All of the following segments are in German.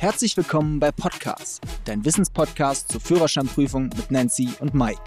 Herzlich willkommen bei Podcast, dein Wissenspodcast zur Führerscheinprüfung mit Nancy und Mike.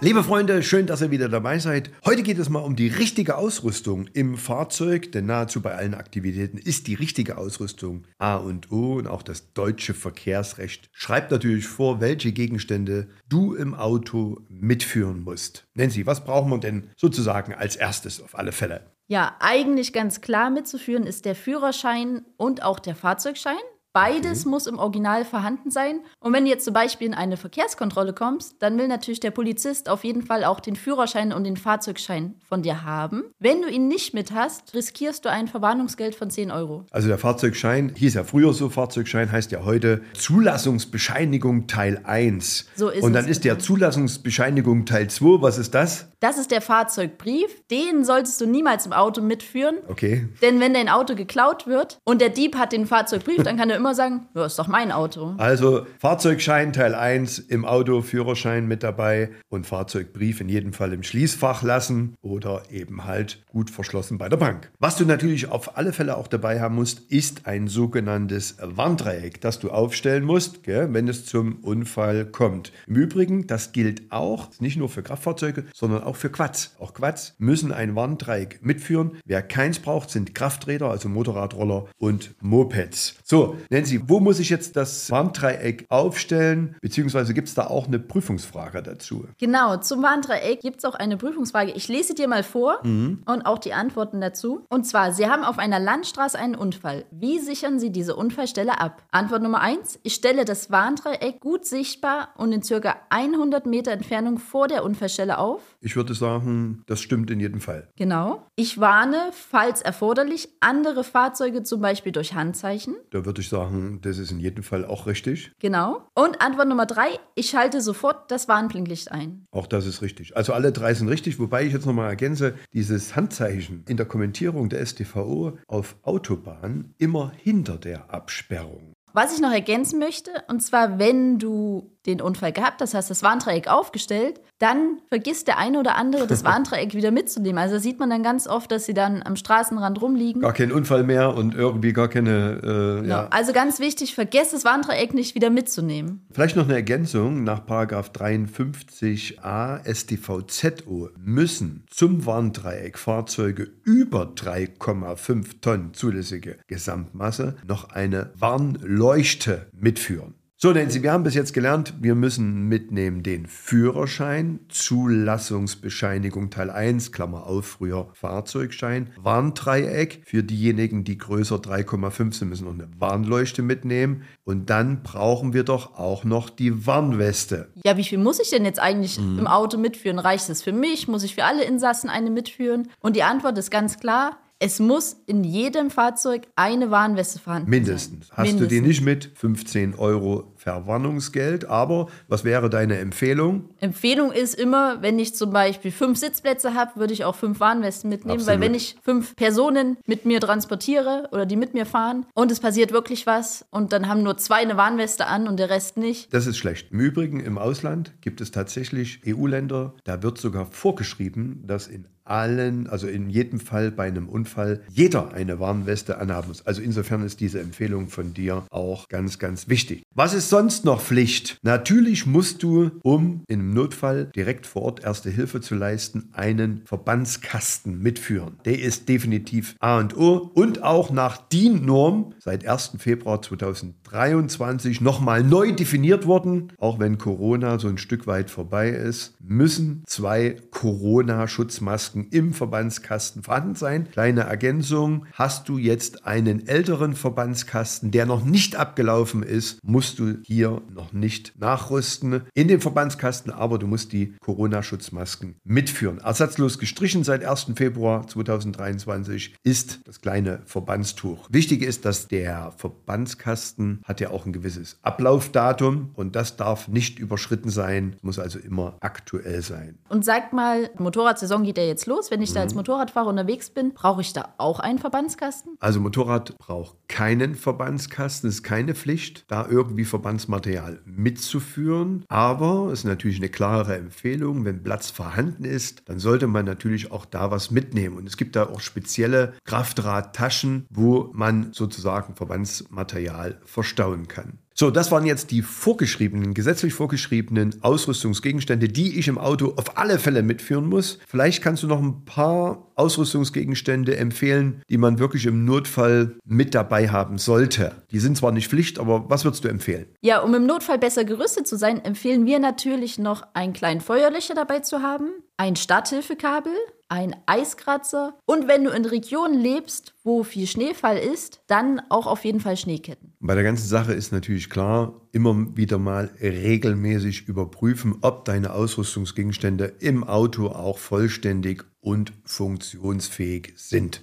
Liebe Freunde, schön, dass ihr wieder dabei seid. Heute geht es mal um die richtige Ausrüstung im Fahrzeug, denn nahezu bei allen Aktivitäten ist die richtige Ausrüstung A und O und auch das deutsche Verkehrsrecht schreibt natürlich vor, welche Gegenstände du im Auto mitführen musst. Nancy, was brauchen wir denn sozusagen als erstes auf alle Fälle? Ja, eigentlich ganz klar mitzuführen ist der Führerschein und auch der Fahrzeugschein. Beides okay. muss im Original vorhanden sein. Und wenn du jetzt zum Beispiel in eine Verkehrskontrolle kommst, dann will natürlich der Polizist auf jeden Fall auch den Führerschein und den Fahrzeugschein von dir haben. Wenn du ihn nicht mit hast, riskierst du ein Verwarnungsgeld von 10 Euro. Also der Fahrzeugschein hieß ja früher so, Fahrzeugschein heißt ja heute Zulassungsbescheinigung Teil 1. So ist Und dann es ist der Zulassungsbescheinigung Teil 2. Was ist das? Das ist der Fahrzeugbrief. Den solltest du niemals im Auto mitführen. Okay. Denn wenn dein Auto geklaut wird und der Dieb hat den Fahrzeugbrief, dann kann er immer sagen, ja, ist doch mein Auto. Also Fahrzeugschein Teil 1 im Auto, Führerschein mit dabei und Fahrzeugbrief in jedem Fall im Schließfach lassen oder eben halt gut verschlossen bei der Bank. Was du natürlich auf alle Fälle auch dabei haben musst, ist ein sogenanntes Warndreieck, das du aufstellen musst, gell, wenn es zum Unfall kommt. Im Übrigen, das gilt auch nicht nur für Kraftfahrzeuge, sondern auch für Quads. Auch Quads müssen ein Warndreieck mitführen. Wer keins braucht, sind Krafträder, also Motorradroller und Mopeds. So, Nancy, wo muss ich jetzt das Warndreieck aufstellen? Beziehungsweise gibt es da auch eine Prüfungsfrage dazu? Genau, zum Warndreieck gibt es auch eine Prüfungsfrage. Ich lese dir mal vor mhm. und auch die Antworten dazu. Und zwar, Sie haben auf einer Landstraße einen Unfall. Wie sichern Sie diese Unfallstelle ab? Antwort Nummer 1. Ich stelle das Warndreieck gut sichtbar und in circa 100 Meter Entfernung vor der Unfallstelle auf. Ich würde sagen, das stimmt in jedem Fall. Genau. Ich warne, falls erforderlich, andere Fahrzeuge zum Beispiel durch Handzeichen. Da würde ich sagen, das ist in jedem Fall auch richtig. Genau. Und Antwort Nummer drei, ich schalte sofort das Warnblinklicht ein. Auch das ist richtig. Also alle drei sind richtig, wobei ich jetzt nochmal ergänze, dieses Handzeichen in der Kommentierung der STVO auf Autobahn immer hinter der Absperrung. Was ich noch ergänzen möchte, und zwar, wenn du den Unfall gehabt, das heißt das Warndreieck aufgestellt, dann vergisst der eine oder andere das Warndreieck wieder mitzunehmen. Also sieht man dann ganz oft, dass sie dann am Straßenrand rumliegen. Gar kein Unfall mehr und irgendwie gar keine. Äh, ja. Also ganz wichtig, vergesst das Warndreieck nicht wieder mitzunehmen. Vielleicht noch eine Ergänzung: Nach 53a StVZO müssen zum Warndreieck Fahrzeuge über 3,5 Tonnen zulässige Gesamtmasse noch eine Warnleuchte mitführen. So, Nancy, wir haben bis jetzt gelernt, wir müssen mitnehmen den Führerschein, Zulassungsbescheinigung Teil 1, Klammer auf, früher Fahrzeugschein, Warndreieck. Für diejenigen, die größer 3,5 sind, müssen noch eine Warnleuchte mitnehmen. Und dann brauchen wir doch auch noch die Warnweste. Ja, wie viel muss ich denn jetzt eigentlich mhm. im Auto mitführen? Reicht es für mich? Muss ich für alle Insassen eine mitführen? Und die Antwort ist ganz klar, es muss in jedem Fahrzeug eine Warnweste vorhanden Mindestens. sein. Hast Mindestens. du die nicht mit? 15 Euro Verwarnungsgeld. Aber was wäre deine Empfehlung? Empfehlung ist immer, wenn ich zum Beispiel fünf Sitzplätze habe, würde ich auch fünf Warnwesten mitnehmen. Absolut. Weil wenn ich fünf Personen mit mir transportiere oder die mit mir fahren und es passiert wirklich was und dann haben nur zwei eine Warnweste an und der Rest nicht. Das ist schlecht. Im Übrigen im Ausland gibt es tatsächlich EU-Länder, da wird sogar vorgeschrieben, dass in allen, also in jedem Fall bei einem Unfall, jeder eine Warnweste anhaben muss. Also insofern ist diese Empfehlung von dir auch ganz, ganz wichtig. Was ist sonst noch Pflicht? Natürlich musst du, um in einem Notfall direkt vor Ort erste Hilfe zu leisten, einen Verbandskasten mitführen. Der ist definitiv A und O und auch nach DIN-Norm seit 1. Februar 2023 nochmal neu definiert worden. Auch wenn Corona so ein Stück weit vorbei ist, müssen zwei Corona-Schutzmasken Masken im Verbandskasten vorhanden sein. Kleine Ergänzung, hast du jetzt einen älteren Verbandskasten, der noch nicht abgelaufen ist, musst du hier noch nicht nachrüsten in den Verbandskasten, aber du musst die Corona-Schutzmasken mitführen. Ersatzlos gestrichen seit 1. Februar 2023 ist das kleine Verbandstuch. Wichtig ist, dass der Verbandskasten hat ja auch ein gewisses Ablaufdatum und das darf nicht überschritten sein, muss also immer aktuell sein. Und sagt mal, Motorradsaison geht ja jetzt jetzt los, wenn ich da als Motorradfahrer unterwegs bin? Brauche ich da auch einen Verbandskasten? Also Motorrad braucht keinen Verbandskasten, es ist keine Pflicht, da irgendwie Verbandsmaterial mitzuführen. Aber es ist natürlich eine klare Empfehlung, wenn Platz vorhanden ist, dann sollte man natürlich auch da was mitnehmen. Und es gibt da auch spezielle Kraftradtaschen, wo man sozusagen Verbandsmaterial verstauen kann. So, das waren jetzt die vorgeschriebenen, gesetzlich vorgeschriebenen Ausrüstungsgegenstände, die ich im Auto auf alle Fälle mitführen muss. Vielleicht kannst du noch ein paar Ausrüstungsgegenstände empfehlen, die man wirklich im Notfall mit dabei haben sollte. Die sind zwar nicht Pflicht, aber was würdest du empfehlen? Ja, um im Notfall besser gerüstet zu sein, empfehlen wir natürlich noch einen kleinen Feuerlöcher dabei zu haben, ein Starthilfekabel, ein Eiskratzer und wenn du in Regionen lebst, wo viel Schneefall ist, dann auch auf jeden Fall Schneeketten. Bei der ganzen Sache ist natürlich klar, immer wieder mal regelmäßig überprüfen, ob deine Ausrüstungsgegenstände im Auto auch vollständig und funktionsfähig sind.